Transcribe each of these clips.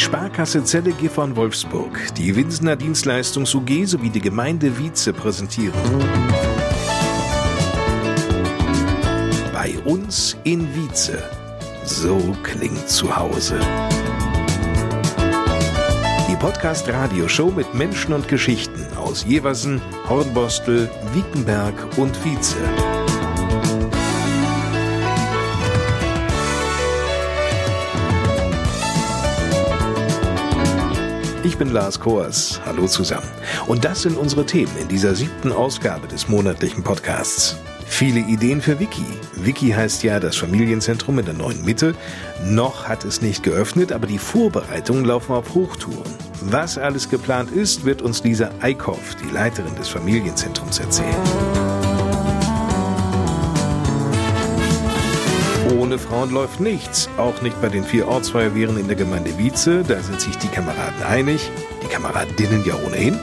Sparkasse Zelle Gifhorn Wolfsburg, die Winsener Dienstleistungs UG sowie die Gemeinde Wietze präsentieren. Bei uns in Wietze. So klingt zu Hause. Die Podcast-Radio-Show mit Menschen und Geschichten aus Jeversen, Hornbostel, Wiekenberg und Wietze. Ich bin Lars Koers. Hallo zusammen. Und das sind unsere Themen in dieser siebten Ausgabe des monatlichen Podcasts. Viele Ideen für Wiki. Wiki heißt ja das Familienzentrum in der neuen Mitte. Noch hat es nicht geöffnet, aber die Vorbereitungen laufen auf Hochtouren. Was alles geplant ist, wird uns Lisa Eickhoff, die Leiterin des Familienzentrums, erzählen. Ohne Frauen läuft nichts, auch nicht bei den vier Ortsfeuerwehren in der Gemeinde Wietze. Da sind sich die Kameraden einig, die Kameradinnen ja ohnehin.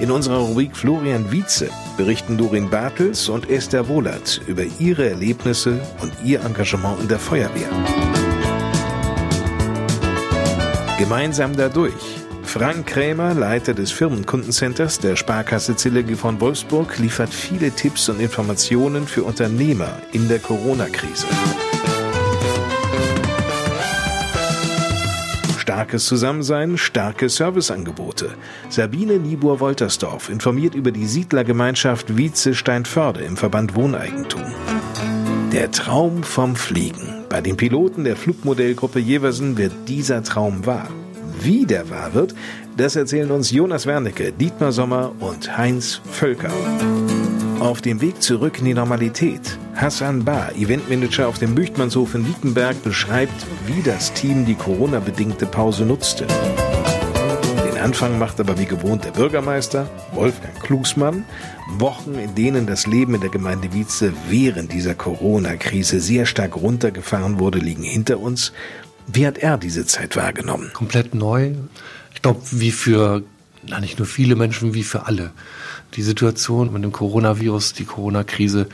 In unserer Rubrik Florian Wietze berichten Dorin Bartels und Esther Wohlert über ihre Erlebnisse und ihr Engagement in der Feuerwehr. Gemeinsam dadurch. Frank Krämer, Leiter des Firmenkundencenters der Sparkasse Zillegi von Wolfsburg, liefert viele Tipps und Informationen für Unternehmer in der Corona-Krise. Starkes Zusammensein, starke Serviceangebote. Sabine Niebuhr-Woltersdorf informiert über die Siedlergemeinschaft Wietze-Steinförde im Verband Wohneigentum. Der Traum vom Fliegen. Bei den Piloten der Flugmodellgruppe Jeversen wird dieser Traum wahr. Wie der wahr wird, das erzählen uns Jonas Wernicke, Dietmar Sommer und Heinz Völker. Auf dem Weg zurück in die Normalität. Hassan Bar, Eventmanager auf dem Büchtmannshof in Wiekenberg, beschreibt, wie das Team die Corona-bedingte Pause nutzte. Den Anfang macht aber wie gewohnt der Bürgermeister, Wolfgang Klugsmann. Wochen, in denen das Leben in der Gemeinde Wietze während dieser Corona-Krise sehr stark runtergefahren wurde, liegen hinter uns. Wie hat er diese Zeit wahrgenommen? Komplett neu. Ich glaube, wie für, na nicht nur viele Menschen, wie für alle die Situation mit dem Coronavirus, die Corona-Krise,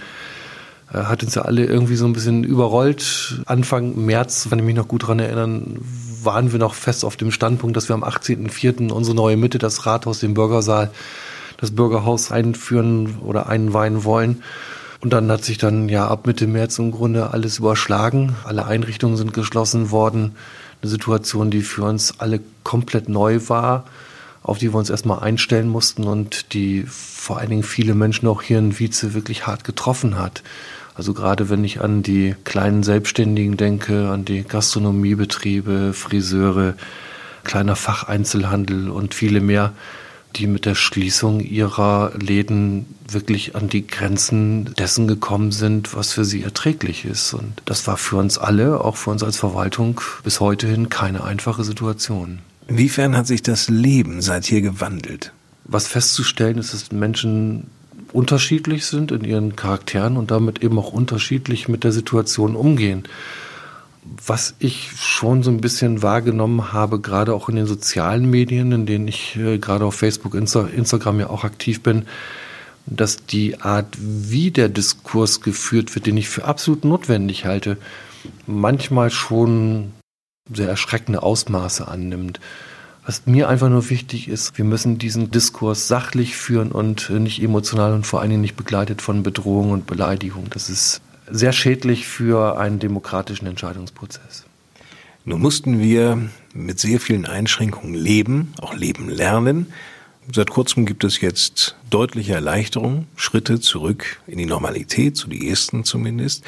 äh, hat uns ja alle irgendwie so ein bisschen überrollt. Anfang März, wenn ich mich noch gut daran erinnern, waren wir noch fest auf dem Standpunkt, dass wir am 18.04. unsere neue Mitte, das Rathaus, den Bürgersaal, das Bürgerhaus einführen oder einweihen wollen. Und dann hat sich dann ja ab Mitte März im Grunde alles überschlagen. Alle Einrichtungen sind geschlossen worden. Eine Situation, die für uns alle komplett neu war auf die wir uns erstmal einstellen mussten und die vor allen Dingen viele Menschen auch hier in Wietze wirklich hart getroffen hat. Also gerade wenn ich an die kleinen Selbstständigen denke, an die Gastronomiebetriebe, Friseure, kleiner Facheinzelhandel und viele mehr, die mit der Schließung ihrer Läden wirklich an die Grenzen dessen gekommen sind, was für sie erträglich ist. Und das war für uns alle, auch für uns als Verwaltung, bis heute hin keine einfache Situation. Inwiefern hat sich das Leben seither gewandelt? Was festzustellen ist, dass Menschen unterschiedlich sind in ihren Charakteren und damit eben auch unterschiedlich mit der Situation umgehen. Was ich schon so ein bisschen wahrgenommen habe, gerade auch in den sozialen Medien, in denen ich äh, gerade auf Facebook, Insta, Instagram ja auch aktiv bin, dass die Art, wie der Diskurs geführt wird, den ich für absolut notwendig halte, manchmal schon sehr erschreckende Ausmaße annimmt. Was mir einfach nur wichtig ist, wir müssen diesen Diskurs sachlich führen und nicht emotional und vor allen Dingen nicht begleitet von Bedrohung und Beleidigung. Das ist sehr schädlich für einen demokratischen Entscheidungsprozess. Nun mussten wir mit sehr vielen Einschränkungen leben, auch leben lernen. Seit kurzem gibt es jetzt deutliche Erleichterungen, Schritte zurück in die Normalität, so die ersten zumindest.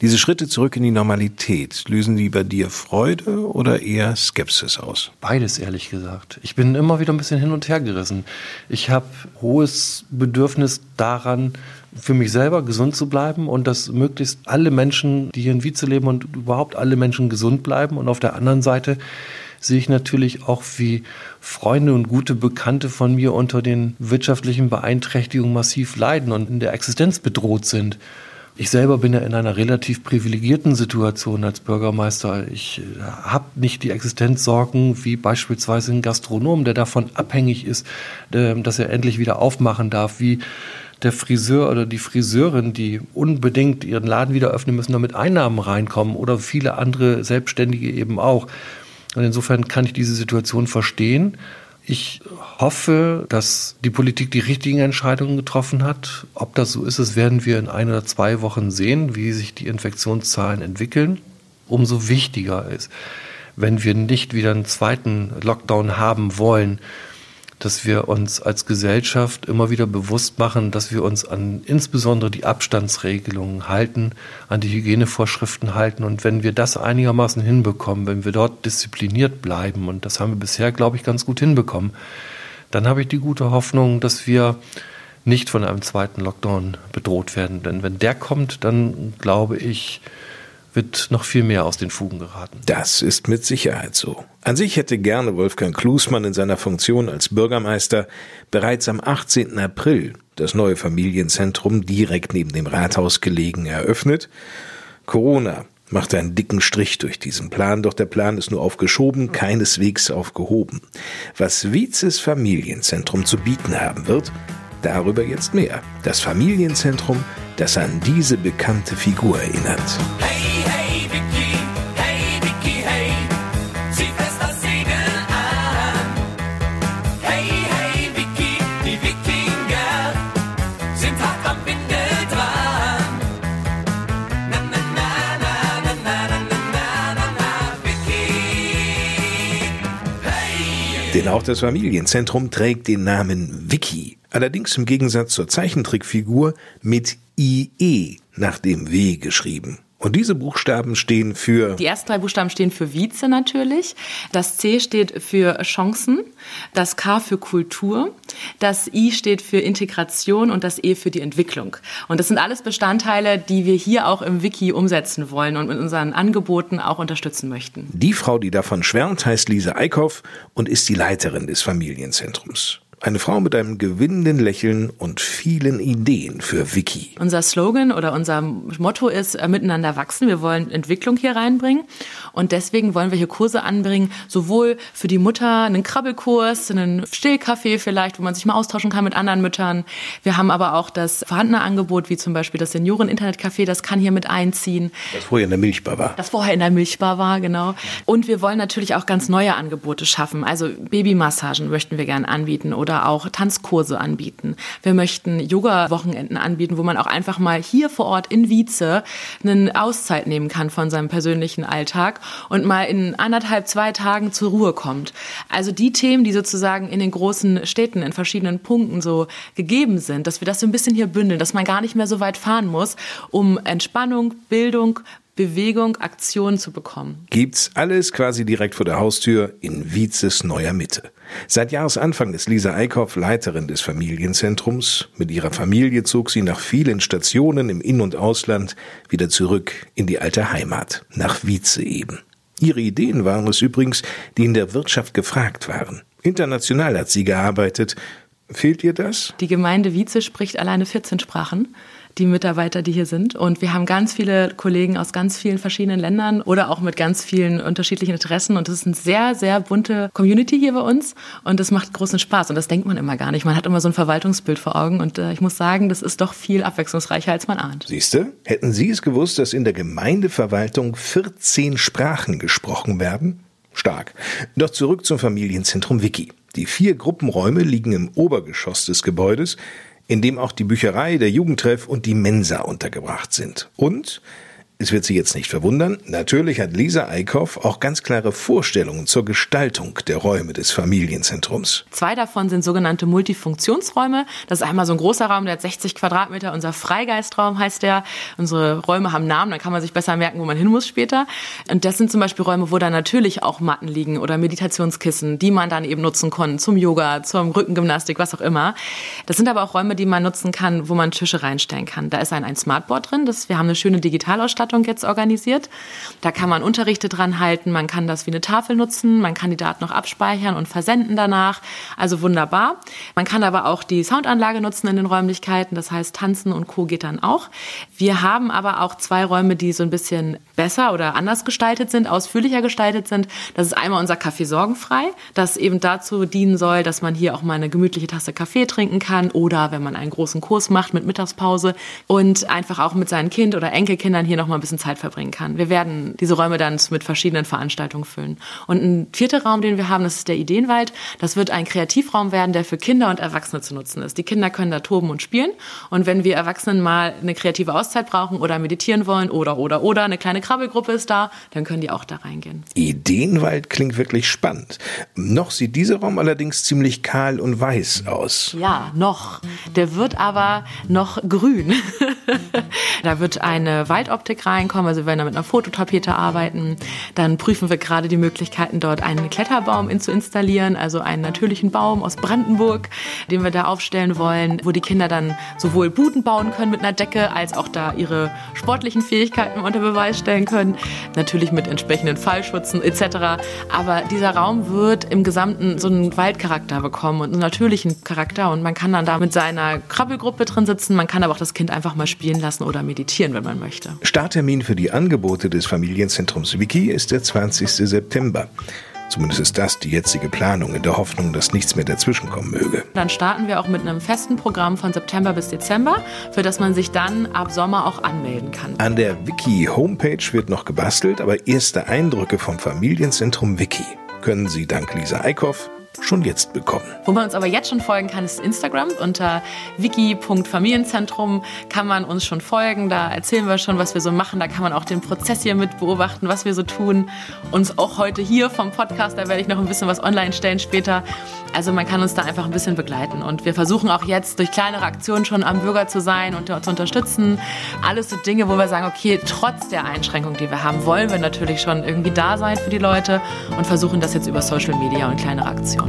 Diese Schritte zurück in die Normalität, lösen die bei dir Freude oder eher Skepsis aus? Beides, ehrlich gesagt. Ich bin immer wieder ein bisschen hin und her gerissen. Ich habe hohes Bedürfnis daran, für mich selber gesund zu bleiben und dass möglichst alle Menschen, die hier in Wietze leben und überhaupt alle Menschen gesund bleiben. Und auf der anderen Seite sehe ich natürlich auch, wie Freunde und gute Bekannte von mir unter den wirtschaftlichen Beeinträchtigungen massiv leiden und in der Existenz bedroht sind. Ich selber bin ja in einer relativ privilegierten Situation als Bürgermeister. Ich äh, habe nicht die Existenzsorgen wie beispielsweise ein Gastronom, der davon abhängig ist, ähm, dass er endlich wieder aufmachen darf, wie der Friseur oder die Friseurin, die unbedingt ihren Laden wieder öffnen müssen, damit Einnahmen reinkommen oder viele andere Selbstständige eben auch. Und insofern kann ich diese Situation verstehen. Ich hoffe, dass die Politik die richtigen Entscheidungen getroffen hat. Ob das so ist, das werden wir in ein oder zwei Wochen sehen, wie sich die Infektionszahlen entwickeln. Umso wichtiger ist, wenn wir nicht wieder einen zweiten Lockdown haben wollen, dass wir uns als Gesellschaft immer wieder bewusst machen, dass wir uns an insbesondere die Abstandsregelungen halten, an die Hygienevorschriften halten. Und wenn wir das einigermaßen hinbekommen, wenn wir dort diszipliniert bleiben, und das haben wir bisher, glaube ich, ganz gut hinbekommen, dann habe ich die gute Hoffnung, dass wir nicht von einem zweiten Lockdown bedroht werden. Denn wenn der kommt, dann glaube ich, wird noch viel mehr aus den Fugen geraten. Das ist mit Sicherheit so. An sich hätte gerne Wolfgang Klusmann in seiner Funktion als Bürgermeister bereits am 18. April das neue Familienzentrum direkt neben dem Rathaus gelegen eröffnet. Corona machte einen dicken Strich durch diesen Plan, doch der Plan ist nur aufgeschoben, keineswegs aufgehoben. Was Vizes Familienzentrum zu bieten haben wird, darüber jetzt mehr. Das Familienzentrum, das an diese bekannte Figur erinnert. Hey! Denn auch das Familienzentrum trägt den Namen Vicky. Allerdings im Gegensatz zur Zeichentrickfigur mit IE nach dem W geschrieben. Und diese Buchstaben stehen für. Die ersten drei Buchstaben stehen für Vize natürlich. Das C steht für Chancen. Das K für Kultur. Das I steht für Integration und das E für die Entwicklung. Und das sind alles Bestandteile, die wir hier auch im Wiki umsetzen wollen und mit unseren Angeboten auch unterstützen möchten. Die Frau, die davon schwärmt, heißt Lise Eickhoff und ist die Leiterin des Familienzentrums. Eine Frau mit einem gewinnenden Lächeln und vielen Ideen für Vicky. Unser Slogan oder unser Motto ist äh, miteinander wachsen. Wir wollen Entwicklung hier reinbringen und deswegen wollen wir hier Kurse anbringen, sowohl für die Mutter einen Krabbelkurs, einen Stillkaffee vielleicht, wo man sich mal austauschen kann mit anderen Müttern. Wir haben aber auch das vorhandene Angebot, wie zum Beispiel das Senioren-Internetcafé, das kann hier mit einziehen. Das vorher in der Milchbar war. Das vorher in der Milchbar war, genau. Und wir wollen natürlich auch ganz neue Angebote schaffen. Also Babymassagen möchten wir gerne anbieten oder oder auch Tanzkurse anbieten. Wir möchten Yoga-Wochenenden anbieten, wo man auch einfach mal hier vor Ort in Wietze eine Auszeit nehmen kann von seinem persönlichen Alltag und mal in anderthalb, zwei Tagen zur Ruhe kommt. Also die Themen, die sozusagen in den großen Städten in verschiedenen Punkten so gegeben sind, dass wir das so ein bisschen hier bündeln, dass man gar nicht mehr so weit fahren muss, um Entspannung, Bildung, Bewegung, Aktion zu bekommen. Gibt's alles quasi direkt vor der Haustür in Vizes neuer Mitte. Seit Jahresanfang ist Lisa Eickhoff Leiterin des Familienzentrums. Mit ihrer Familie zog sie nach vielen Stationen im In- und Ausland wieder zurück in die alte Heimat, nach Vize eben. Ihre Ideen waren es übrigens, die in der Wirtschaft gefragt waren. International hat sie gearbeitet. Fehlt ihr das? Die Gemeinde Vize spricht alleine 14 Sprachen die Mitarbeiter, die hier sind. Und wir haben ganz viele Kollegen aus ganz vielen verschiedenen Ländern oder auch mit ganz vielen unterschiedlichen Interessen. Und das ist eine sehr, sehr bunte Community hier bei uns. Und das macht großen Spaß. Und das denkt man immer gar nicht. Man hat immer so ein Verwaltungsbild vor Augen. Und äh, ich muss sagen, das ist doch viel abwechslungsreicher, als man ahnt. Siehste, hätten Sie es gewusst, dass in der Gemeindeverwaltung 14 Sprachen gesprochen werden? Stark. Doch zurück zum Familienzentrum Wiki. Die vier Gruppenräume liegen im Obergeschoss des Gebäudes in dem auch die Bücherei, der Jugendtreff und die Mensa untergebracht sind. Und es wird Sie jetzt nicht verwundern, natürlich hat Lisa Eickhoff auch ganz klare Vorstellungen zur Gestaltung der Räume des Familienzentrums. Zwei davon sind sogenannte Multifunktionsräume. Das ist einmal so ein großer Raum, der hat 60 Quadratmeter, unser Freigeistraum heißt der. Unsere Räume haben Namen, dann kann man sich besser merken, wo man hin muss später. Und das sind zum Beispiel Räume, wo da natürlich auch Matten liegen oder Meditationskissen, die man dann eben nutzen kann zum Yoga, zum Rückengymnastik, was auch immer. Das sind aber auch Räume, die man nutzen kann, wo man Tische reinstellen kann. Da ist ein, ein Smartboard drin, das, wir haben eine schöne Digitalausstattung Veranstaltung jetzt organisiert. Da kann man Unterrichte dran halten, man kann das wie eine Tafel nutzen, man kann die Daten noch abspeichern und versenden danach. Also wunderbar. Man kann aber auch die Soundanlage nutzen in den Räumlichkeiten, das heißt Tanzen und Co. geht dann auch. Wir haben aber auch zwei Räume, die so ein bisschen besser oder anders gestaltet sind, ausführlicher gestaltet sind. Das ist einmal unser Kaffee sorgenfrei, das eben dazu dienen soll, dass man hier auch mal eine gemütliche Tasse Kaffee trinken kann oder wenn man einen großen Kurs macht mit Mittagspause und einfach auch mit seinen Kind oder Enkelkindern hier noch mal ein bisschen Zeit verbringen kann. Wir werden diese Räume dann mit verschiedenen Veranstaltungen füllen. Und ein vierter Raum, den wir haben, das ist der Ideenwald. Das wird ein Kreativraum werden, der für Kinder und Erwachsene zu nutzen ist. Die Kinder können da toben und spielen. Und wenn wir Erwachsenen mal eine kreative Auszeit brauchen oder meditieren wollen oder, oder, oder eine kleine Krabbelgruppe ist da, dann können die auch da reingehen. Ideenwald klingt wirklich spannend. Noch sieht dieser Raum allerdings ziemlich kahl und weiß aus. Ja, noch. Der wird aber noch grün. da wird eine Waldoptik reinkommen, also wir werden da mit einer Fototapete arbeiten. Dann prüfen wir gerade die Möglichkeiten, dort einen Kletterbaum zu installieren, also einen natürlichen Baum aus Brandenburg, den wir da aufstellen wollen, wo die Kinder dann sowohl Buden bauen können mit einer Decke, als auch da ihre sportlichen Fähigkeiten unter Beweis stellen können. Natürlich mit entsprechenden Fallschutzen etc. Aber dieser Raum wird im Gesamten so einen Waldcharakter bekommen und einen natürlichen Charakter und man kann dann da mit seiner Krabbelgruppe drin sitzen, man kann aber auch das Kind einfach mal spielen lassen oder meditieren, wenn man möchte. Starttermin für die Angebote des Familienzentrums Wiki ist der 20. September. Zumindest ist das die jetzige Planung, in der Hoffnung, dass nichts mehr dazwischenkommen möge. Dann starten wir auch mit einem festen Programm von September bis Dezember, für das man sich dann ab Sommer auch anmelden kann. An der Wiki-Homepage wird noch gebastelt, aber erste Eindrücke vom Familienzentrum Wiki können Sie dank Lisa Eickhoff schon jetzt bekommen. Wo man uns aber jetzt schon folgen kann, ist Instagram. Unter wiki.familienzentrum kann man uns schon folgen. Da erzählen wir schon, was wir so machen. Da kann man auch den Prozess hier mit beobachten, was wir so tun. Uns auch heute hier vom Podcast, da werde ich noch ein bisschen was online stellen später. Also man kann uns da einfach ein bisschen begleiten. Und wir versuchen auch jetzt durch kleinere Aktionen schon am Bürger zu sein und zu unterstützen. Alles so Dinge, wo wir sagen, okay, trotz der Einschränkung, die wir haben, wollen wir natürlich schon irgendwie da sein für die Leute und versuchen das jetzt über Social Media und kleinere Aktionen.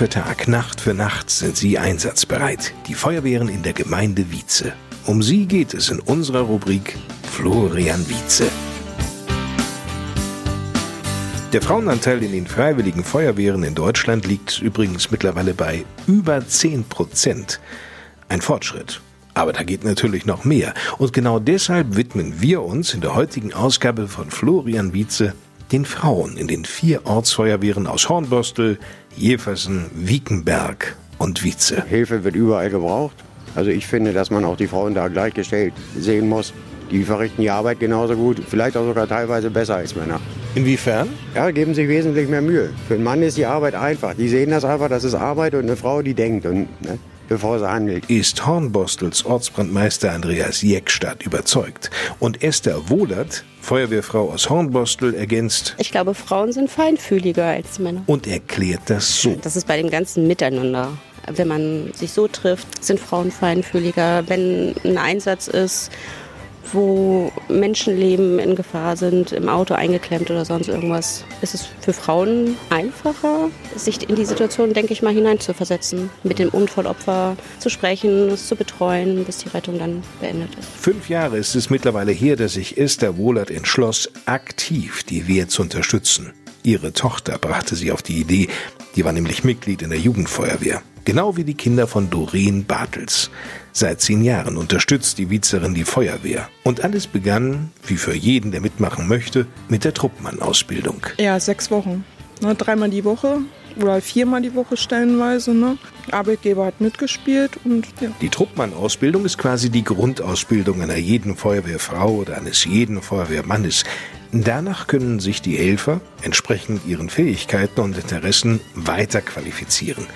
Für Tag, Nacht für Nacht sind sie einsatzbereit. Die Feuerwehren in der Gemeinde Wietze. Um sie geht es in unserer Rubrik Florian Wietze. Der Frauenanteil in den freiwilligen Feuerwehren in Deutschland liegt übrigens mittlerweile bei über 10 Prozent. Ein Fortschritt. Aber da geht natürlich noch mehr. Und genau deshalb widmen wir uns in der heutigen Ausgabe von Florian Wietze den Frauen in den vier Ortsfeuerwehren aus Hornbostel, Jeversen, Wiekenberg und Wietze. Hilfe wird überall gebraucht. Also ich finde, dass man auch die Frauen da gleichgestellt sehen muss. Die verrichten die Arbeit genauso gut, vielleicht auch sogar teilweise besser als Männer. Inwiefern? Ja, geben sich wesentlich mehr Mühe. Für einen Mann ist die Arbeit einfach. Die sehen das einfach, das ist Arbeit und eine Frau, die denkt. Und ne, bevor sie handelt. Ist Hornbostels Ortsbrandmeister Andreas Jeckstadt überzeugt. Und Esther Wohlert, Feuerwehrfrau aus Hornbostel, ergänzt. Ich glaube, Frauen sind feinfühliger als Männer. Und erklärt das so. Das ist bei dem ganzen Miteinander. Wenn man sich so trifft, sind Frauen feinfühliger. Wenn ein Einsatz ist, wo Menschenleben in Gefahr sind, im Auto eingeklemmt oder sonst irgendwas, ist es für Frauen einfacher, sich in die Situation, denke ich mal, hineinzuversetzen, mit dem Unfallopfer zu sprechen, es zu betreuen, bis die Rettung dann beendet ist. Fünf Jahre ist es mittlerweile her, dass sich Esther Wohlert entschloss, aktiv die Wehr zu unterstützen. Ihre Tochter brachte sie auf die Idee, die war nämlich Mitglied in der Jugendfeuerwehr. Genau wie die Kinder von Doreen Bartels. Seit zehn Jahren unterstützt die Vizerin die Feuerwehr. Und alles begann, wie für jeden, der mitmachen möchte, mit der Truppmann-Ausbildung. Ja, sechs Wochen. Ne, dreimal die Woche oder viermal die Woche stellenweise. Ne? Arbeitgeber hat mitgespielt und ja. Die Truppmann-Ausbildung ist quasi die Grundausbildung einer jeden Feuerwehrfrau oder eines jeden Feuerwehrmannes. Danach können sich die Helfer entsprechend ihren Fähigkeiten und Interessen weiter qualifizieren.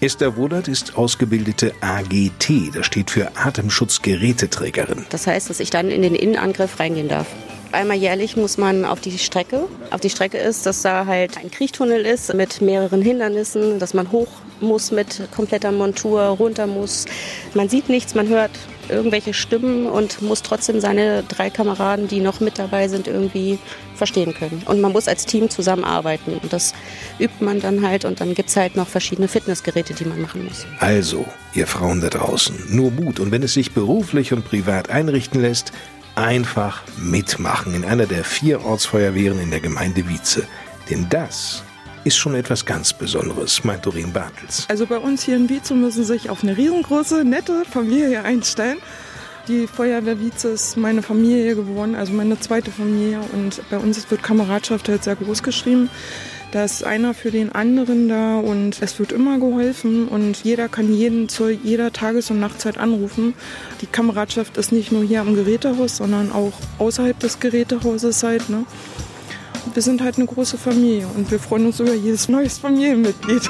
Esther Wohlert ist ausgebildete AGT, das steht für Atemschutzgeräteträgerin. Das heißt, dass ich dann in den Innenangriff reingehen darf. Einmal jährlich muss man auf die Strecke. Auf die Strecke ist, dass da halt ein Kriechtunnel ist mit mehreren Hindernissen, dass man hoch muss mit kompletter Montur, runter muss. Man sieht nichts, man hört irgendwelche Stimmen und muss trotzdem seine drei Kameraden, die noch mit dabei sind, irgendwie verstehen können. Und man muss als Team zusammenarbeiten. Und das übt man dann halt. Und dann gibt es halt noch verschiedene Fitnessgeräte, die man machen muss. Also, ihr Frauen da draußen, nur Mut. Und wenn es sich beruflich und privat einrichten lässt, einfach mitmachen in einer der vier Ortsfeuerwehren in der Gemeinde Wietze. Denn das ist schon etwas ganz Besonderes, meint Doreen Bartels. Also bei uns hier in Wietze müssen sich auf eine riesengroße, nette Familie einstellen. Die Feuerwehr Wietze ist meine Familie geworden, also meine zweite Familie. Und bei uns wird Kameradschaft halt sehr groß geschrieben. Da ist einer für den anderen da und es wird immer geholfen und jeder kann jeden zu jeder Tages- und Nachtzeit anrufen. Die Kameradschaft ist nicht nur hier am Gerätehaus, sondern auch außerhalb des Gerätehauses halt. Ne? Wir sind halt eine große Familie und wir freuen uns über jedes neues Familienmitglied.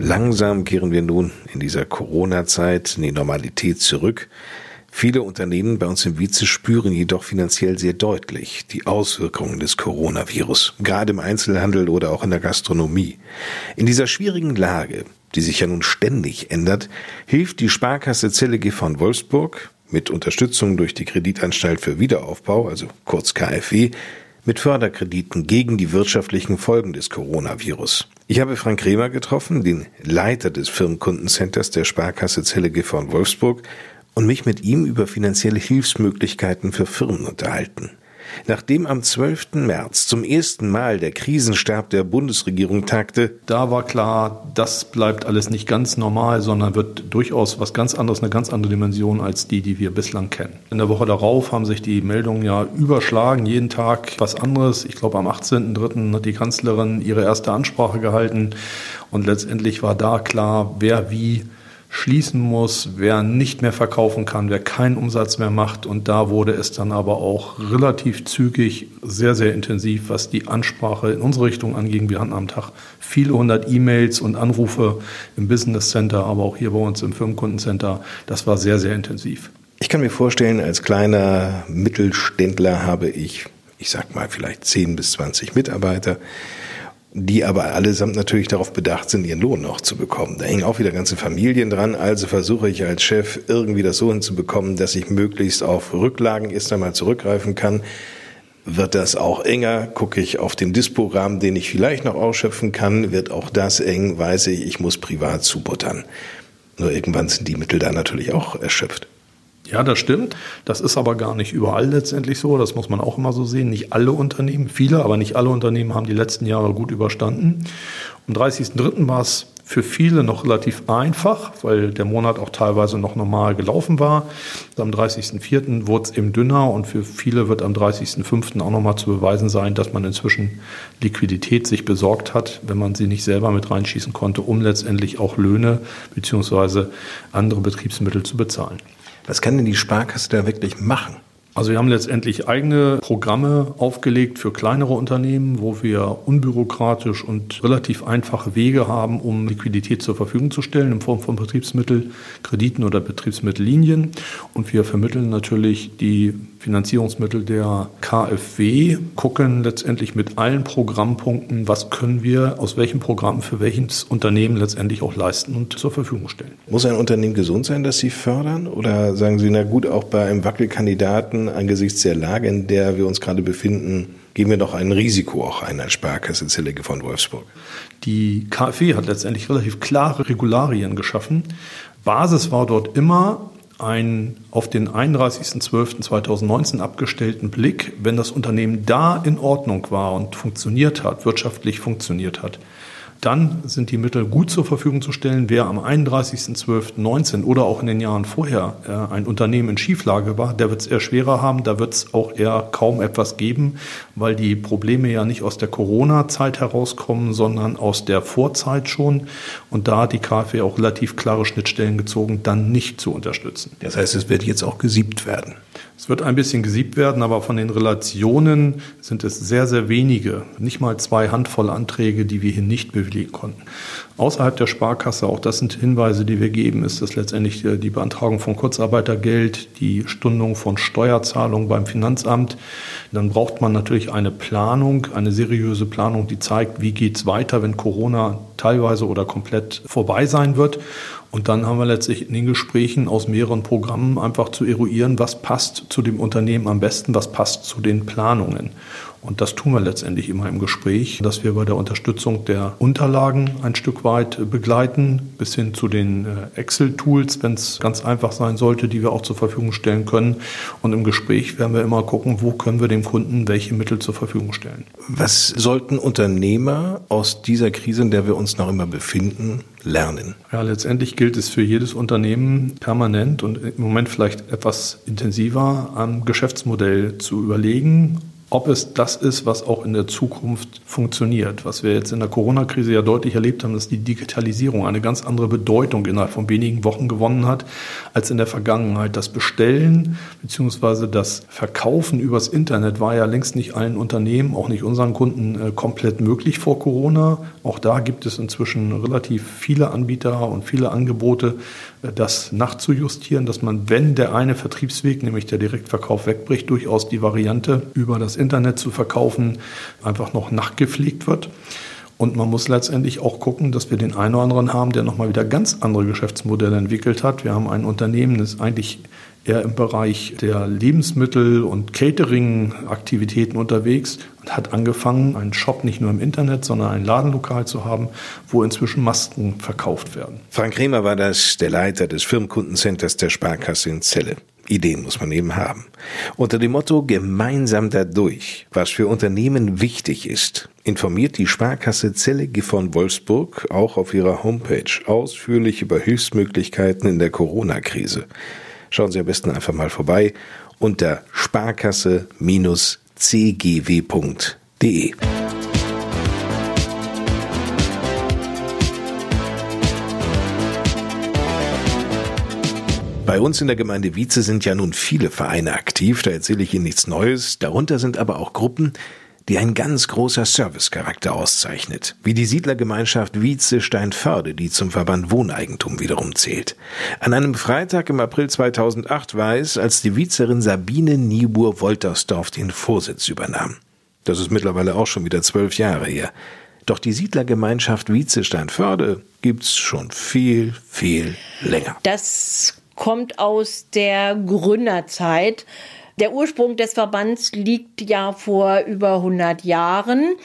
Langsam kehren wir nun in dieser Corona-Zeit in die Normalität zurück. Viele Unternehmen bei uns im Vize spüren jedoch finanziell sehr deutlich die Auswirkungen des Coronavirus, gerade im Einzelhandel oder auch in der Gastronomie. In dieser schwierigen Lage, die sich ja nun ständig ändert, hilft die Sparkasse Zelle von Wolfsburg mit Unterstützung durch die Kreditanstalt für Wiederaufbau, also kurz KfW, mit Förderkrediten gegen die wirtschaftlichen Folgen des Coronavirus. Ich habe Frank Kremer getroffen, den Leiter des Firmenkundencenters der Sparkasse Zelle von Wolfsburg, und mich mit ihm über finanzielle Hilfsmöglichkeiten für Firmen unterhalten. Nachdem am 12. März zum ersten Mal der Krisenstab der Bundesregierung tagte, da war klar, das bleibt alles nicht ganz normal, sondern wird durchaus was ganz anderes, eine ganz andere Dimension als die, die wir bislang kennen. In der Woche darauf haben sich die Meldungen ja überschlagen, jeden Tag was anderes. Ich glaube, am 18.03. hat die Kanzlerin ihre erste Ansprache gehalten und letztendlich war da klar, wer wie schließen muss, wer nicht mehr verkaufen kann, wer keinen Umsatz mehr macht. Und da wurde es dann aber auch relativ zügig, sehr, sehr intensiv, was die Ansprache in unsere Richtung anging. Wir hatten am Tag viele hundert E-Mails und Anrufe im Business Center, aber auch hier bei uns im Firmenkundencenter. Das war sehr, sehr intensiv. Ich kann mir vorstellen, als kleiner Mittelständler habe ich, ich sag mal, vielleicht 10 bis 20 Mitarbeiter die aber allesamt natürlich darauf bedacht sind, ihren Lohn noch zu bekommen. Da hängen auch wieder ganze Familien dran, also versuche ich als Chef irgendwie das so hinzubekommen, dass ich möglichst auf Rücklagen erst einmal zurückgreifen kann. Wird das auch enger, gucke ich auf den Dispo-Rahmen, den ich vielleicht noch ausschöpfen kann, wird auch das eng, weiß ich, ich muss privat zubuttern. Nur irgendwann sind die Mittel da natürlich auch erschöpft. Ja, das stimmt. Das ist aber gar nicht überall letztendlich so. Das muss man auch immer so sehen. Nicht alle Unternehmen, viele, aber nicht alle Unternehmen haben die letzten Jahre gut überstanden. Am 30.03. war es für viele noch relativ einfach, weil der Monat auch teilweise noch normal gelaufen war. Am 30.04. wurde es eben dünner und für viele wird am 30.05. auch nochmal zu beweisen sein, dass man inzwischen Liquidität sich besorgt hat, wenn man sie nicht selber mit reinschießen konnte, um letztendlich auch Löhne bzw. andere Betriebsmittel zu bezahlen. Was kann denn die Sparkasse da wirklich machen? Also wir haben letztendlich eigene Programme aufgelegt für kleinere Unternehmen, wo wir unbürokratisch und relativ einfache Wege haben, um Liquidität zur Verfügung zu stellen in Form von Betriebsmittelkrediten oder Betriebsmittellinien. Und wir vermitteln natürlich die Finanzierungsmittel der KfW, gucken letztendlich mit allen Programmpunkten, was können wir aus welchem Programm für welches Unternehmen letztendlich auch leisten und zur Verfügung stellen. Muss ein Unternehmen gesund sein, dass Sie fördern? Oder sagen Sie, na gut, auch bei einem Wackelkandidaten angesichts der Lage, in der wir uns gerade befinden, gehen wir doch ein Risiko auch ein als Sparkasse Zillige von Wolfsburg? Die KfW hat letztendlich relativ klare Regularien geschaffen. Basis war dort immer einen auf den 31.12.2019 abgestellten Blick, wenn das Unternehmen da in Ordnung war und funktioniert hat, wirtschaftlich funktioniert hat, dann sind die Mittel gut zur Verfügung zu stellen. Wer am 31.12.19 oder auch in den Jahren vorher äh, ein Unternehmen in Schieflage war, der wird es eher schwerer haben. Da wird es auch eher kaum etwas geben, weil die Probleme ja nicht aus der Corona-Zeit herauskommen, sondern aus der Vorzeit schon. Und da hat die KfW auch relativ klare Schnittstellen gezogen, dann nicht zu unterstützen. Das heißt, es wird jetzt auch gesiebt werden. Es wird ein bisschen gesiebt werden, aber von den Relationen sind es sehr, sehr wenige, nicht mal zwei Handvoll Anträge, die wir hier nicht bewilligen konnten. Außerhalb der Sparkasse, auch das sind Hinweise, die wir geben, ist das letztendlich die Beantragung von Kurzarbeitergeld, die Stundung von Steuerzahlungen beim Finanzamt. Dann braucht man natürlich eine Planung, eine seriöse Planung, die zeigt, wie geht es weiter, wenn Corona teilweise oder komplett vorbei sein wird. Und dann haben wir letztlich in den Gesprächen aus mehreren Programmen einfach zu eruieren, was passt zu dem Unternehmen am besten, was passt zu den Planungen. Und das tun wir letztendlich immer im Gespräch, dass wir bei der Unterstützung der Unterlagen ein Stück weit begleiten, bis hin zu den äh, Excel-Tools, wenn es ganz einfach sein sollte, die wir auch zur Verfügung stellen können. Und im Gespräch werden wir immer gucken, wo können wir dem Kunden welche Mittel zur Verfügung stellen. Was sollten Unternehmer aus dieser Krise, in der wir uns noch immer befinden, lernen? Ja, letztendlich gilt es für jedes Unternehmen permanent und im Moment vielleicht etwas intensiver am Geschäftsmodell zu überlegen, ob es das ist, was auch in der Zukunft funktioniert. Was wir jetzt in der Corona-Krise ja deutlich erlebt haben, dass die Digitalisierung eine ganz andere Bedeutung innerhalb von wenigen Wochen gewonnen hat, als in der Vergangenheit. Das Bestellen bzw. das Verkaufen übers Internet war ja längst nicht allen Unternehmen, auch nicht unseren Kunden, äh, komplett möglich vor Corona. Auch da gibt es inzwischen relativ viele Anbieter und viele Angebote, das nachzujustieren, dass man, wenn der eine Vertriebsweg, nämlich der Direktverkauf wegbricht, durchaus die Variante über das Internet zu verkaufen, einfach noch nachgepflegt wird. Und man muss letztendlich auch gucken, dass wir den einen oder anderen haben, der nochmal wieder ganz andere Geschäftsmodelle entwickelt hat. Wir haben ein Unternehmen, das eigentlich eher im Bereich der Lebensmittel- und Catering-Aktivitäten unterwegs und hat angefangen, einen Shop nicht nur im Internet, sondern ein Ladenlokal zu haben, wo inzwischen Masken verkauft werden. Frank Kremer war das, der Leiter des Firmenkundencenters der Sparkasse in Celle. Ideen muss man eben haben. Unter dem Motto Gemeinsam dadurch, was für Unternehmen wichtig ist, informiert die Sparkasse Celle Gifhorn Wolfsburg auch auf ihrer Homepage ausführlich über Hilfsmöglichkeiten in der Corona-Krise. Schauen Sie am besten einfach mal vorbei unter sparkasse-cgw.de. Bei uns in der Gemeinde Wietze sind ja nun viele Vereine aktiv, da erzähle ich Ihnen nichts Neues. Darunter sind aber auch Gruppen, die ein ganz großer Servicecharakter auszeichnet, wie die Siedlergemeinschaft Wietze-Steinförde, die zum Verband Wohneigentum wiederum zählt. An einem Freitag im April 2008 war es, als die Wietzerin Sabine Niebuhr-Woltersdorf den Vorsitz übernahm. Das ist mittlerweile auch schon wieder zwölf Jahre her. Doch die Siedlergemeinschaft Wietze-Steinförde gibt's schon viel, viel länger. Das kommt aus der Gründerzeit. Der Ursprung des Verbands liegt ja vor über 100 Jahren.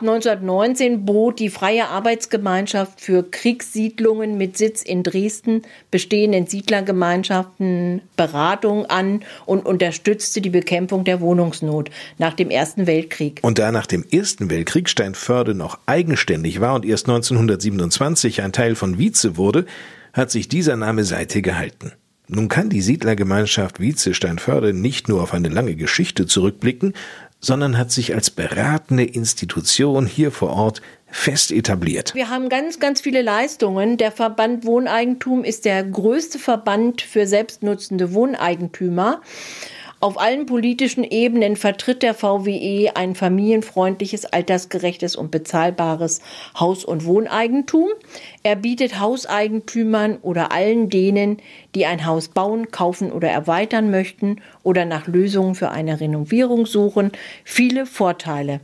1919 bot die Freie Arbeitsgemeinschaft für Kriegssiedlungen mit Sitz in Dresden bestehenden Siedlergemeinschaften Beratung an und unterstützte die Bekämpfung der Wohnungsnot nach dem Ersten Weltkrieg. Und da nach dem Ersten Weltkrieg Steinförde noch eigenständig war und erst 1927 ein Teil von Wietze wurde, hat sich dieser Name seither gehalten. Nun kann die Siedlergemeinschaft Wietze-Steinförde nicht nur auf eine lange Geschichte zurückblicken, sondern hat sich als beratende Institution hier vor Ort fest etabliert. Wir haben ganz, ganz viele Leistungen. Der Verband Wohneigentum ist der größte Verband für selbstnutzende Wohneigentümer. Auf allen politischen Ebenen vertritt der VWE ein familienfreundliches, altersgerechtes und bezahlbares Haus- und Wohneigentum. Er bietet Hauseigentümern oder allen denen, die ein Haus bauen, kaufen oder erweitern möchten oder nach Lösungen für eine Renovierung suchen, viele Vorteile.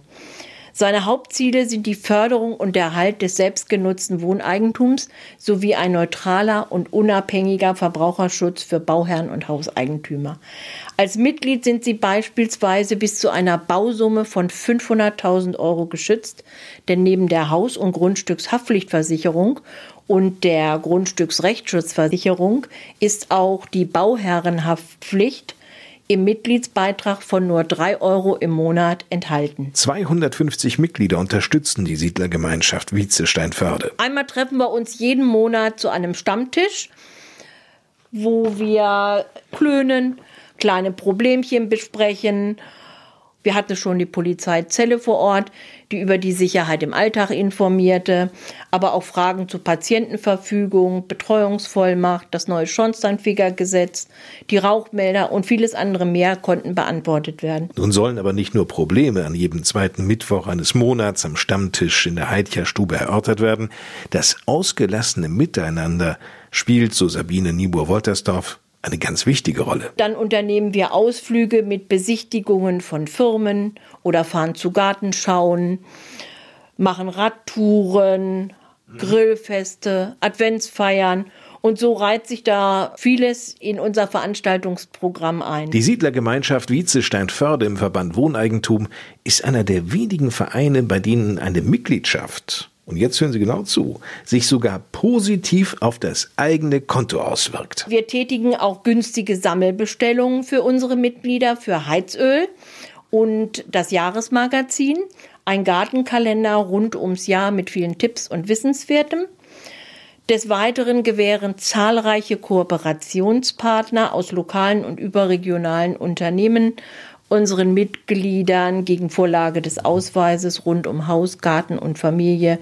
Seine Hauptziele sind die Förderung und Erhalt des selbstgenutzten Wohneigentums sowie ein neutraler und unabhängiger Verbraucherschutz für Bauherren und Hauseigentümer. Als Mitglied sind sie beispielsweise bis zu einer Bausumme von 500.000 Euro geschützt, denn neben der Haus- und Grundstückshaftpflichtversicherung und der Grundstücksrechtsschutzversicherung ist auch die Bauherrenhaftpflicht im Mitgliedsbeitrag von nur drei Euro im Monat enthalten. 250 Mitglieder unterstützen die Siedlergemeinschaft Wietze-Steinförde. Einmal treffen wir uns jeden Monat zu einem Stammtisch, wo wir klönen, kleine Problemchen besprechen wir hatten schon die Polizeizelle vor Ort, die über die Sicherheit im Alltag informierte, aber auch Fragen zur Patientenverfügung, Betreuungsvollmacht, das neue Schornsteinfegergesetz, die Rauchmelder und vieles andere mehr konnten beantwortet werden. Nun sollen aber nicht nur Probleme an jedem zweiten Mittwoch eines Monats am Stammtisch in der Heidcherstube erörtert werden. Das ausgelassene Miteinander spielt, so Sabine Niebuhr-Woltersdorf, eine ganz wichtige Rolle. Dann unternehmen wir Ausflüge mit Besichtigungen von Firmen oder fahren zu Gartenschauen, machen Radtouren, Grillfeste, Adventsfeiern und so reiht sich da vieles in unser Veranstaltungsprogramm ein. Die Siedlergemeinschaft Wietzestein-Förde im Verband Wohneigentum ist einer der wenigen Vereine, bei denen eine Mitgliedschaft und jetzt hören Sie genau zu, sich sogar positiv auf das eigene Konto auswirkt. Wir tätigen auch günstige Sammelbestellungen für unsere Mitglieder für Heizöl und das Jahresmagazin, ein Gartenkalender rund ums Jahr mit vielen Tipps und Wissenswertem. Des Weiteren gewähren zahlreiche Kooperationspartner aus lokalen und überregionalen Unternehmen unseren Mitgliedern gegen Vorlage des Ausweises rund um Haus, Garten und Familie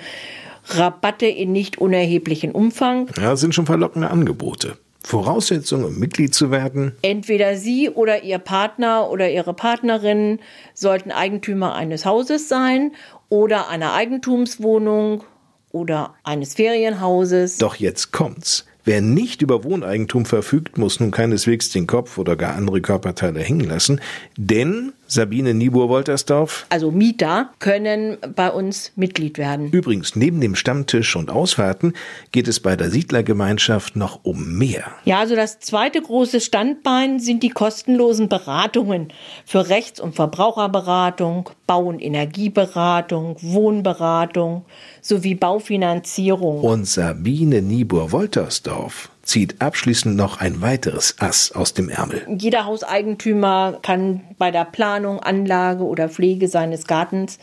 Rabatte in nicht unerheblichem Umfang. Ja, sind schon verlockende Angebote. Voraussetzung, um Mitglied zu werden? Entweder Sie oder Ihr Partner oder Ihre Partnerin sollten Eigentümer eines Hauses sein oder einer Eigentumswohnung oder eines Ferienhauses. Doch jetzt kommt's. Wer nicht über Wohneigentum verfügt, muss nun keineswegs den Kopf oder gar andere Körperteile hängen lassen, denn Sabine Niebuhr-Woltersdorf. Also Mieter können bei uns Mitglied werden. Übrigens, neben dem Stammtisch und Ausfahrten geht es bei der Siedlergemeinschaft noch um mehr. Ja, also das zweite große Standbein sind die kostenlosen Beratungen für Rechts- und Verbraucherberatung, Bau- und Energieberatung, Wohnberatung sowie Baufinanzierung. Und Sabine Niebuhr-Woltersdorf zieht abschließend noch ein weiteres Ass aus dem Ärmel. Jeder Hauseigentümer kann bei der Planung, Anlage oder Pflege seines Gartens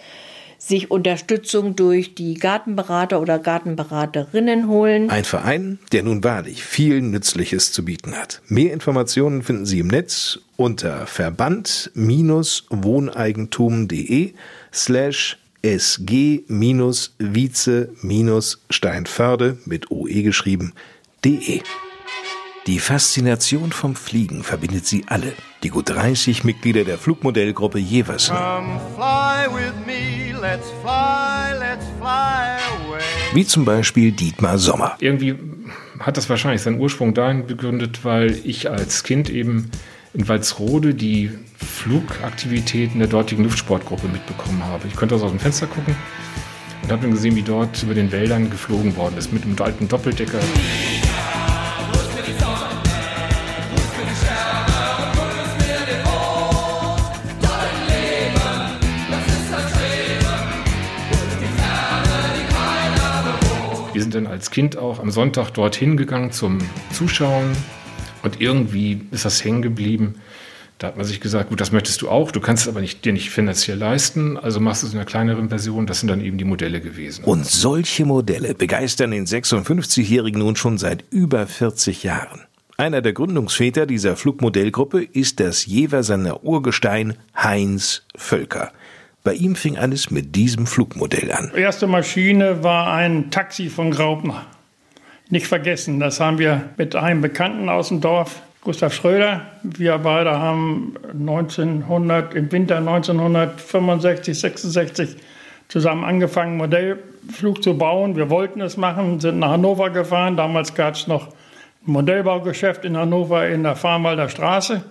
sich Unterstützung durch die Gartenberater oder Gartenberaterinnen holen. Ein Verein, der nun wahrlich viel Nützliches zu bieten hat. Mehr Informationen finden Sie im Netz unter verband-wohneigentum.de slash sg-vize-steinförde mit OE geschrieben www.fliegen.de. Die Faszination vom Fliegen verbindet sie alle, die gut 30 Mitglieder der Flugmodellgruppe Jeversen. Wie zum Beispiel Dietmar Sommer. Irgendwie hat das wahrscheinlich seinen Ursprung dahin begründet, weil ich als Kind eben in Walsrode die Flugaktivitäten der dortigen Luftsportgruppe mitbekommen habe. Ich konnte also aus dem Fenster gucken und habe dann gesehen, wie dort über den Wäldern geflogen worden ist mit einem alten Doppeldecker. Wir sind dann als Kind auch am Sonntag dorthin gegangen zum Zuschauen und irgendwie ist das hängen geblieben. Da hat man sich gesagt, gut, das möchtest du auch, du kannst es aber nicht, dir nicht finanziell leisten, also machst du es in einer kleineren Version. Das sind dann eben die Modelle gewesen. Und solche Modelle begeistern den 56-Jährigen nun schon seit über 40 Jahren. Einer der Gründungsväter dieser Flugmodellgruppe ist das Jeversener Urgestein Heinz Völker. Bei ihm fing alles mit diesem Flugmodell an. Die erste Maschine war ein Taxi von Graupner. Nicht vergessen, das haben wir mit einem Bekannten aus dem Dorf, Gustav Schröder. Wir beide haben 1900, im Winter 1965, 66 zusammen angefangen, Modellflug zu bauen. Wir wollten es machen, sind nach Hannover gefahren. Damals gab es noch ein Modellbaugeschäft in Hannover in der Farnwalder Straße.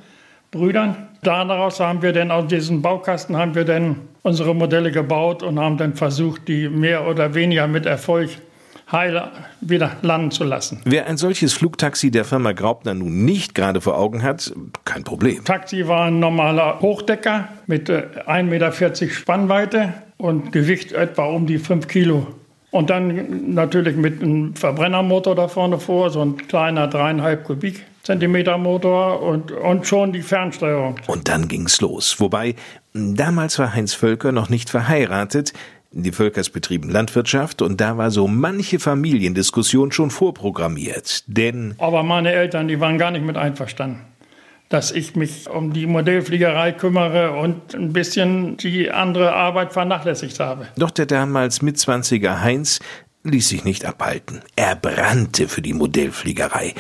Brüdern. Daraus haben wir dann, aus diesem Baukasten haben wir dann unsere Modelle gebaut und haben dann versucht, die mehr oder weniger mit Erfolg heil wieder landen zu lassen. Wer ein solches Flugtaxi der Firma Graupner nun nicht gerade vor Augen hat, kein Problem. Taxi war ein normaler Hochdecker mit 1,40 Meter Spannweite und Gewicht etwa um die 5 Kilo. Und dann natürlich mit einem Verbrennermotor da vorne vor, so ein kleiner dreieinhalb Kubik. Zentimeter Motor und, und schon die Fernsteuerung. Und dann ging's los. Wobei, damals war Heinz Völker noch nicht verheiratet. Die Völkers betrieben Landwirtschaft und da war so manche Familiendiskussion schon vorprogrammiert. Denn. Aber meine Eltern, die waren gar nicht mit einverstanden dass ich mich um die Modellfliegerei kümmere und ein bisschen die andere Arbeit vernachlässigt habe. Doch der damals Mitzwanziger Heinz ließ sich nicht abhalten. Er brannte für die Modellfliegerei.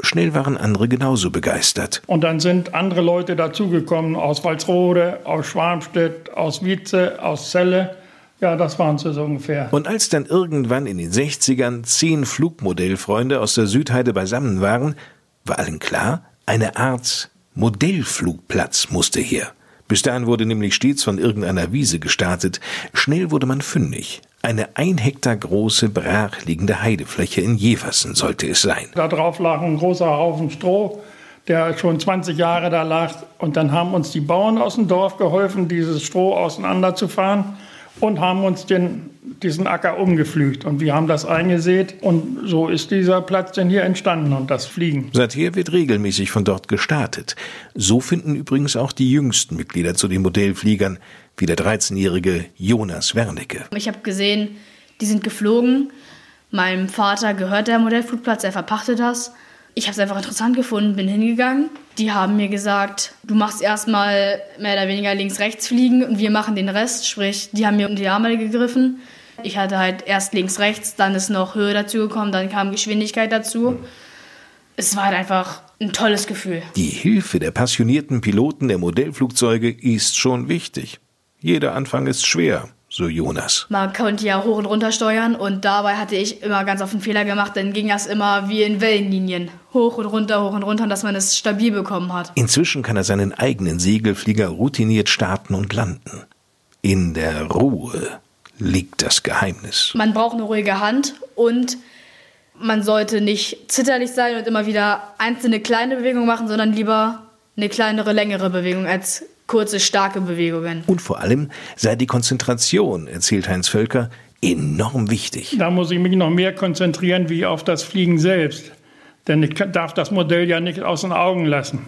Schnell waren andere genauso begeistert. Und dann sind andere Leute dazugekommen aus Walsrode, aus Schwarmstedt, aus Wietze, aus Celle. Ja, das waren sie so ungefähr. Und als dann irgendwann in den 60ern zehn Flugmodellfreunde aus der Südheide beisammen waren, war allen klar, eine Art Modellflugplatz musste her. Bis dahin wurde nämlich stets von irgendeiner Wiese gestartet. Schnell wurde man fündig. Eine ein Hektar große, brachliegende Heidefläche in Jeversen sollte es sein. Da drauf lag ein großer Haufen Stroh, der schon 20 Jahre da lag. Und dann haben uns die Bauern aus dem Dorf geholfen, dieses Stroh auseinanderzufahren und haben uns den, diesen Acker umgepflügt. Und wir haben das eingesät und so ist dieser Platz denn hier entstanden und das Fliegen. Seither wird regelmäßig von dort gestartet. So finden übrigens auch die jüngsten Mitglieder zu den Modellfliegern, wie der 13-jährige Jonas Wernicke. Ich habe gesehen, die sind geflogen. Meinem Vater gehört der Modellflugplatz, er verpachtet das. Ich habe es einfach interessant gefunden, bin hingegangen. Die haben mir gesagt, du machst erstmal mehr oder weniger links-rechts fliegen und wir machen den Rest. Sprich, die haben mir um die Arme gegriffen. Ich hatte halt erst links-rechts, dann ist noch Höhe dazu gekommen, dann kam Geschwindigkeit dazu. Es war halt einfach ein tolles Gefühl. Die Hilfe der passionierten Piloten der Modellflugzeuge ist schon wichtig. Jeder Anfang ist schwer, so Jonas. Man konnte ja hoch und runter steuern und dabei hatte ich immer ganz oft einen Fehler gemacht, dann ging das immer wie in Wellenlinien. Hoch und runter, hoch und runter, dass man es stabil bekommen hat. Inzwischen kann er seinen eigenen Segelflieger routiniert starten und landen. In der Ruhe liegt das Geheimnis. Man braucht eine ruhige Hand und man sollte nicht zitterlich sein und immer wieder einzelne kleine Bewegungen machen, sondern lieber eine kleinere, längere Bewegung als kurze, starke Bewegungen. Und vor allem sei die Konzentration, erzählt Heinz Völker, enorm wichtig. Da muss ich mich noch mehr konzentrieren wie auf das Fliegen selbst. Denn ich darf das Modell ja nicht aus den Augen lassen.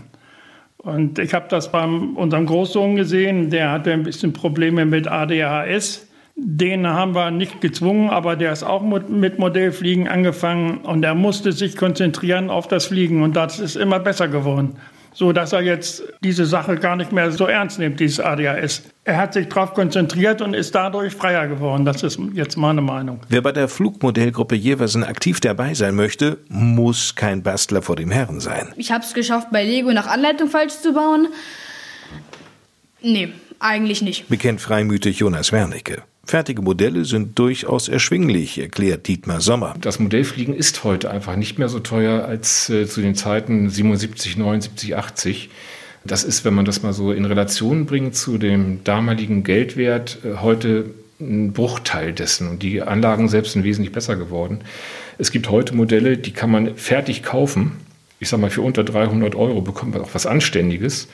Und ich habe das bei unserem Großsohn gesehen, der hatte ein bisschen Probleme mit ADHS. Den haben wir nicht gezwungen, aber der ist auch mit Modellfliegen angefangen und er musste sich konzentrieren auf das Fliegen und das ist immer besser geworden so dass er jetzt diese Sache gar nicht mehr so ernst nimmt, dieses ADHS. Er hat sich darauf konzentriert und ist dadurch freier geworden. Das ist jetzt meine Meinung. Wer bei der Flugmodellgruppe Jeversen aktiv dabei sein möchte, muss kein Bastler vor dem Herren sein. Ich habe es geschafft, bei Lego nach Anleitung falsch zu bauen. Nee, eigentlich nicht. Bekennt freimütig Jonas Wernicke. Fertige Modelle sind durchaus erschwinglich, erklärt Dietmar Sommer. Das Modellfliegen ist heute einfach nicht mehr so teuer als äh, zu den Zeiten 77, 79, 80. Das ist, wenn man das mal so in Relation bringt zu dem damaligen Geldwert, äh, heute ein Bruchteil dessen. Und die Anlagen selbst sind wesentlich besser geworden. Es gibt heute Modelle, die kann man fertig kaufen. Ich sage mal, für unter 300 Euro bekommt man auch was Anständiges.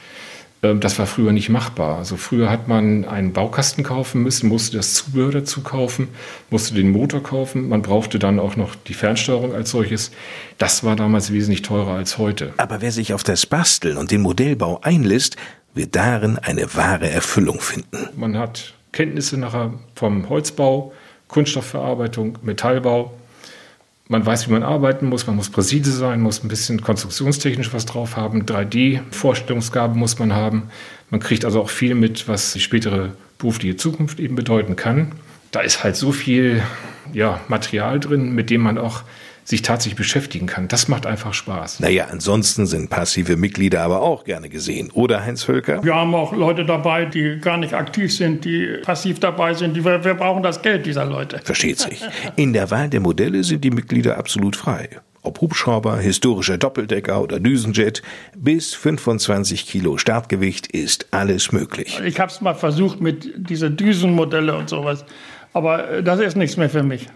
Ähm, das war früher nicht machbar. Also früher hat man einen Baukasten kaufen müssen, musste das Zubehör dazu kaufen, musste den Motor kaufen. Man brauchte dann auch noch die Fernsteuerung als solches. Das war damals wesentlich teurer als heute. Aber wer sich auf das Basteln und den Modellbau einlässt, wird darin eine wahre Erfüllung finden. Man hat Kenntnisse nachher vom Holzbau, Kunststoffverarbeitung, Metallbau, man weiß, wie man arbeiten muss, man muss präzise sein, muss ein bisschen konstruktionstechnisch was drauf haben, 3D-Vorstellungsgabe muss man haben. Man kriegt also auch viel mit, was die spätere berufliche Zukunft eben bedeuten kann. Da ist halt so viel ja, Material drin, mit dem man auch sich tatsächlich beschäftigen kann. Das macht einfach Spaß. Naja, ansonsten sind passive Mitglieder aber auch gerne gesehen, oder Heinz Völker? Wir haben auch Leute dabei, die gar nicht aktiv sind, die passiv dabei sind. Die, wir, wir brauchen das Geld dieser Leute. Versteht sich. In der Wahl der Modelle sind die Mitglieder absolut frei. Ob Hubschrauber, historischer Doppeldecker oder Düsenjet, bis 25 Kilo Startgewicht ist alles möglich. Ich habe es mal versucht mit diesen Düsenmodelle und sowas, aber äh, das ist nichts mehr für mich.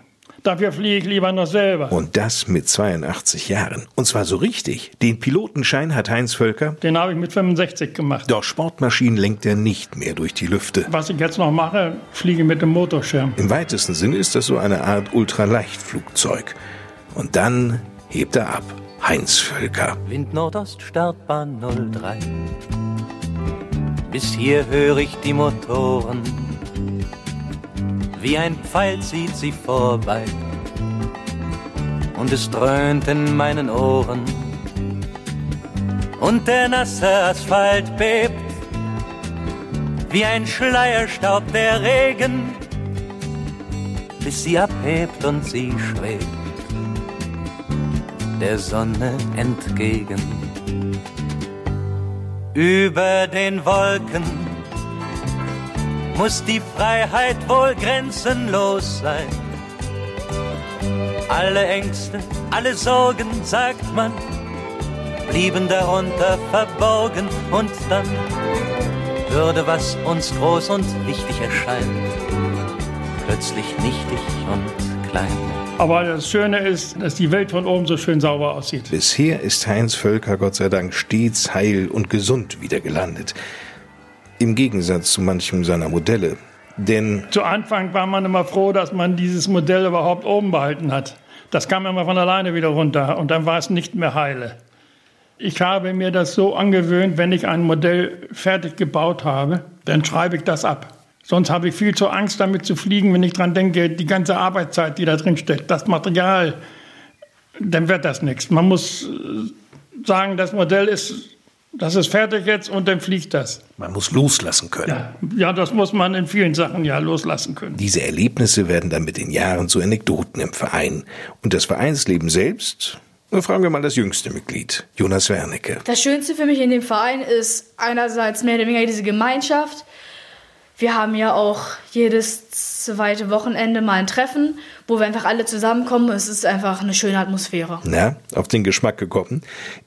Dafür fliege ich lieber noch selber. Und das mit 82 Jahren. Und zwar so richtig. Den Pilotenschein hat Heinz Völker. Den habe ich mit 65 gemacht. Doch Sportmaschinen lenkt er nicht mehr durch die Lüfte. Was ich jetzt noch mache, fliege mit dem Motorschirm. Im weitesten Sinne ist das so eine Art Ultraleichtflugzeug. Und dann hebt er ab. Heinz Völker. Wind Nordost, Startbahn 03. Bis hier höre ich die Motoren wie ein Pfeil zieht sie vorbei und es dröhnt in meinen Ohren und der nasse Asphalt bebt wie ein Schleierstaub der Regen, bis sie abhebt und sie schwebt der Sonne entgegen. Über den Wolken muss die Freiheit wohl grenzenlos sein. Alle Ängste, alle Sorgen, sagt man, blieben darunter verborgen und dann würde, was uns groß und wichtig erscheint, plötzlich nichtig und klein. Aber das Schöne ist, dass die Welt von oben so schön sauber aussieht. Bisher ist Heinz Völker Gott sei Dank stets heil und gesund wieder gelandet. Im Gegensatz zu manchem seiner Modelle. Denn zu Anfang war man immer froh, dass man dieses Modell überhaupt oben behalten hat. Das kam immer von alleine wieder runter und dann war es nicht mehr heile. Ich habe mir das so angewöhnt, wenn ich ein Modell fertig gebaut habe, dann schreibe ich das ab. Sonst habe ich viel zu Angst, damit zu fliegen, wenn ich daran denke, die ganze Arbeitszeit, die da drin steckt, das Material, dann wird das nichts. Man muss äh, sagen, das Modell ist, das ist fertig jetzt und dann fliegt das. Man muss loslassen können. Ja, ja, das muss man in vielen Sachen ja loslassen können. Diese Erlebnisse werden dann mit den Jahren zu Anekdoten im Verein. Und das Vereinsleben selbst, fragen wir mal das jüngste Mitglied, Jonas Wernicke. Das Schönste für mich in dem Verein ist einerseits mehr oder weniger diese Gemeinschaft, wir haben ja auch jedes zweite Wochenende mal ein Treffen, wo wir einfach alle zusammenkommen. Es ist einfach eine schöne Atmosphäre. Na, auf den Geschmack gekommen.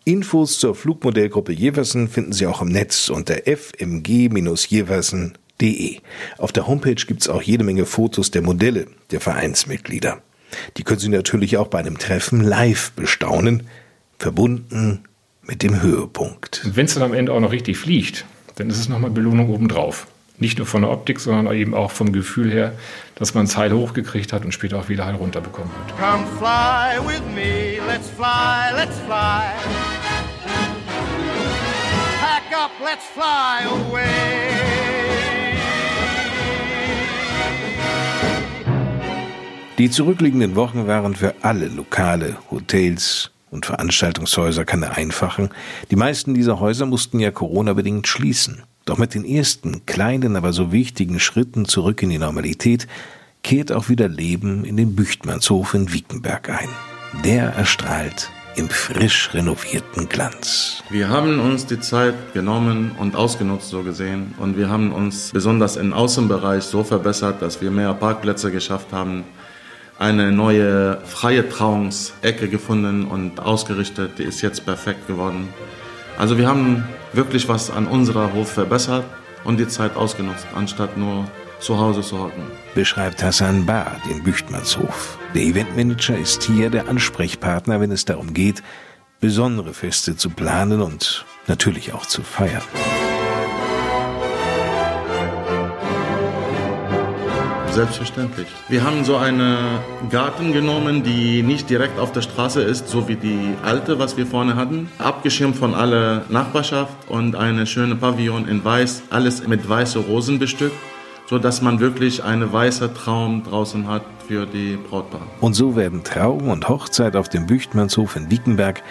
Infos zur Flugmodellgruppe Jeversen finden Sie auch im Netz unter fmg-jeversen.de. Auf der Homepage gibt es auch jede Menge Fotos der Modelle der Vereinsmitglieder. Die können Sie natürlich auch bei einem Treffen live bestaunen, verbunden mit dem Höhepunkt. Wenn es dann am Ende auch noch richtig fliegt, dann ist es nochmal Belohnung obendrauf. Nicht nur von der Optik, sondern eben auch vom Gefühl her, dass man es heil hochgekriegt hat und später auch wieder heil runterbekommen hat. Come fly with me, let's fly, let's fly. Pack up, let's fly away. Die zurückliegenden Wochen waren für alle Lokale, Hotels und Veranstaltungshäuser keine einfachen. Die meisten dieser Häuser mussten ja Corona-bedingt schließen. Doch mit den ersten kleinen, aber so wichtigen Schritten zurück in die Normalität kehrt auch wieder Leben in den Büchtmannshof in Wiekenberg ein. Der erstrahlt im frisch renovierten Glanz. Wir haben uns die Zeit genommen und ausgenutzt, so gesehen. Und wir haben uns besonders im Außenbereich so verbessert, dass wir mehr Parkplätze geschafft haben, eine neue freie Trauungsecke gefunden und ausgerichtet. Die ist jetzt perfekt geworden. Also wir haben wirklich was an unserer Hof verbessert und die Zeit ausgenutzt, anstatt nur zu Hause zu hocken. Beschreibt Hassan Bar den Büchtmannshof. Der Eventmanager ist hier der Ansprechpartner, wenn es darum geht, besondere Feste zu planen und natürlich auch zu feiern. Selbstverständlich. Wir haben so einen Garten genommen, die nicht direkt auf der Straße ist, so wie die alte, was wir vorne hatten. Abgeschirmt von aller Nachbarschaft und eine schöne Pavillon in weiß, alles mit weißen Rosen bestückt so dass man wirklich einen weißen Traum draußen hat für die Brautpaare. Und so werden Trauung und Hochzeit auf dem Büchtmannshof in Wiekenberg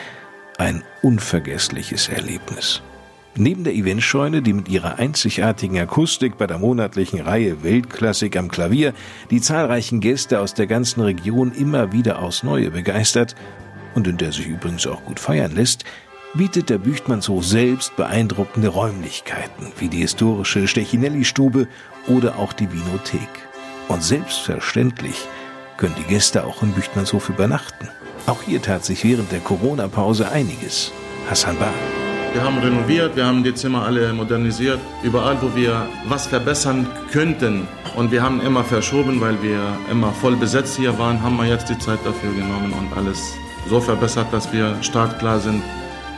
ein unvergessliches Erlebnis. Neben der Eventscheune, die mit ihrer einzigartigen Akustik bei der monatlichen Reihe Weltklassik am Klavier die zahlreichen Gäste aus der ganzen Region immer wieder aufs Neue begeistert und in der sich übrigens auch gut feiern lässt, bietet der Büchtmannshof selbst beeindruckende Räumlichkeiten wie die historische Stechinelli-Stube oder auch die Vinothek. Und selbstverständlich können die Gäste auch im Büchtmannshof übernachten. Auch hier tat sich während der Corona-Pause einiges. Hassan Bar. Wir haben renoviert, wir haben die Zimmer alle modernisiert. Überall, wo wir was verbessern könnten. Und wir haben immer verschoben, weil wir immer voll besetzt hier waren, haben wir jetzt die Zeit dafür genommen und alles so verbessert, dass wir startklar sind.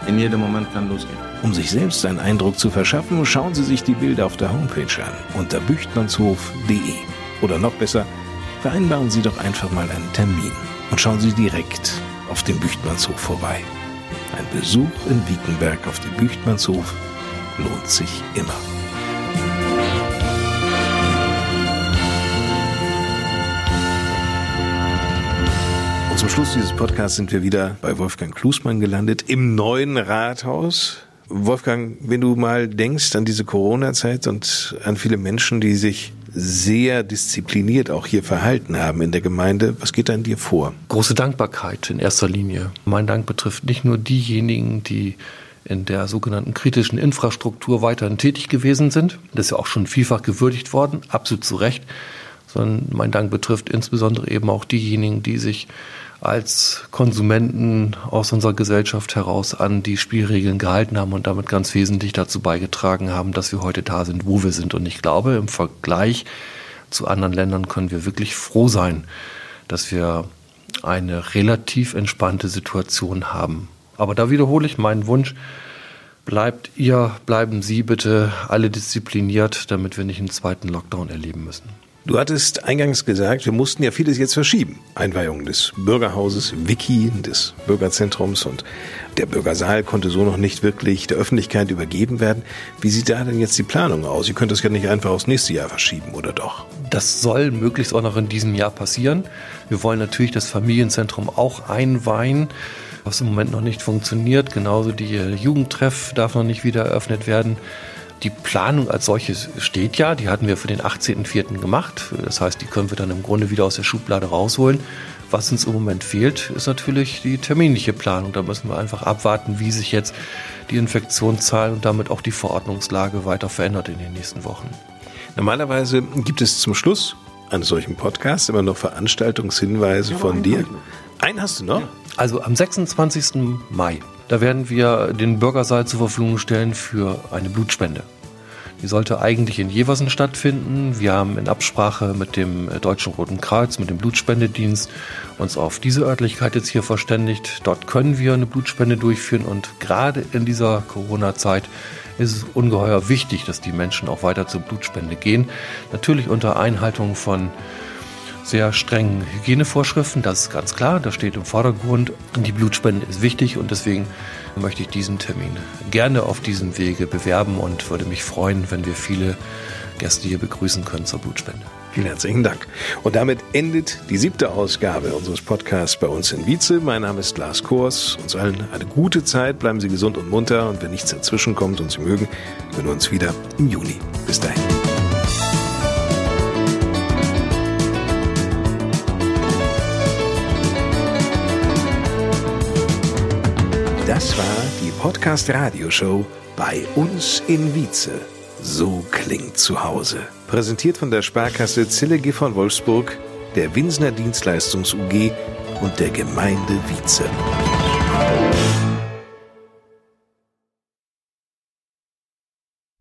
In jedem Moment kann losgehen. Um sich selbst einen Eindruck zu verschaffen, schauen Sie sich die Bilder auf der Homepage an unter büchtmannshof.de. Oder noch besser, vereinbaren Sie doch einfach mal einen Termin und schauen Sie direkt auf dem Büchtmannshof vorbei. Ein Besuch in Wiekenberg auf dem Büchtmannshof lohnt sich immer. Und zum Schluss dieses Podcasts sind wir wieder bei Wolfgang Klusmann gelandet im neuen Rathaus. Wolfgang, wenn du mal denkst an diese Corona-Zeit und an viele Menschen, die sich sehr diszipliniert auch hier verhalten haben in der Gemeinde. Was geht da in dir vor? Große Dankbarkeit in erster Linie. Mein Dank betrifft nicht nur diejenigen, die in der sogenannten kritischen Infrastruktur weiterhin tätig gewesen sind. Das ist ja auch schon vielfach gewürdigt worden, absolut zu Recht. Sondern mein Dank betrifft insbesondere eben auch diejenigen, die sich als Konsumenten aus unserer Gesellschaft heraus an die Spielregeln gehalten haben und damit ganz wesentlich dazu beigetragen haben, dass wir heute da sind, wo wir sind. Und ich glaube, im Vergleich zu anderen Ländern können wir wirklich froh sein, dass wir eine relativ entspannte Situation haben. Aber da wiederhole ich meinen Wunsch, bleibt ihr, bleiben Sie bitte alle diszipliniert, damit wir nicht einen zweiten Lockdown erleben müssen. Du hattest eingangs gesagt, wir mussten ja vieles jetzt verschieben. Einweihung des Bürgerhauses, Wiki, des Bürgerzentrums und der Bürgersaal konnte so noch nicht wirklich der Öffentlichkeit übergeben werden. Wie sieht da denn jetzt die Planung aus? Ihr könnt das ja nicht einfach aufs nächste Jahr verschieben, oder doch? Das soll möglichst auch noch in diesem Jahr passieren. Wir wollen natürlich das Familienzentrum auch einweihen, was im Moment noch nicht funktioniert. Genauso die Jugendtreff darf noch nicht wieder eröffnet werden. Die Planung als solches steht ja, die hatten wir für den 18.04. gemacht. Das heißt, die können wir dann im Grunde wieder aus der Schublade rausholen. Was uns im Moment fehlt, ist natürlich die terminliche Planung. Da müssen wir einfach abwarten, wie sich jetzt die Infektionszahlen und damit auch die Verordnungslage weiter verändert in den nächsten Wochen. Normalerweise gibt es zum Schluss eines solchen Podcasts immer noch Veranstaltungshinweise ja, von dir. Einen hast du noch? Also am 26. Mai da werden wir den Bürgersaal zur Verfügung stellen für eine Blutspende. Die sollte eigentlich in Jeversen stattfinden. Wir haben in Absprache mit dem Deutschen Roten Kreuz, mit dem Blutspendedienst uns auf diese Örtlichkeit jetzt hier verständigt. Dort können wir eine Blutspende durchführen und gerade in dieser Corona-Zeit ist es ungeheuer wichtig, dass die Menschen auch weiter zur Blutspende gehen. Natürlich unter Einhaltung von sehr strengen Hygienevorschriften, das ist ganz klar, das steht im Vordergrund. Die Blutspende ist wichtig und deswegen möchte ich diesen Termin gerne auf diesem Wege bewerben und würde mich freuen, wenn wir viele Gäste hier begrüßen können zur Blutspende. Vielen herzlichen Dank. Und damit endet die siebte Ausgabe unseres Podcasts bei uns in Wietze. Mein Name ist Lars Kors. Uns allen eine gute Zeit. Bleiben Sie gesund und munter. Und wenn nichts dazwischen kommt und Sie mögen, hören wir uns wieder im Juni. Bis dahin. Podcast Radioshow bei uns in Wietze. So klingt zu Hause. Präsentiert von der Sparkasse Zillige von Wolfsburg, der Winsner Dienstleistungs UG und der Gemeinde Wietze.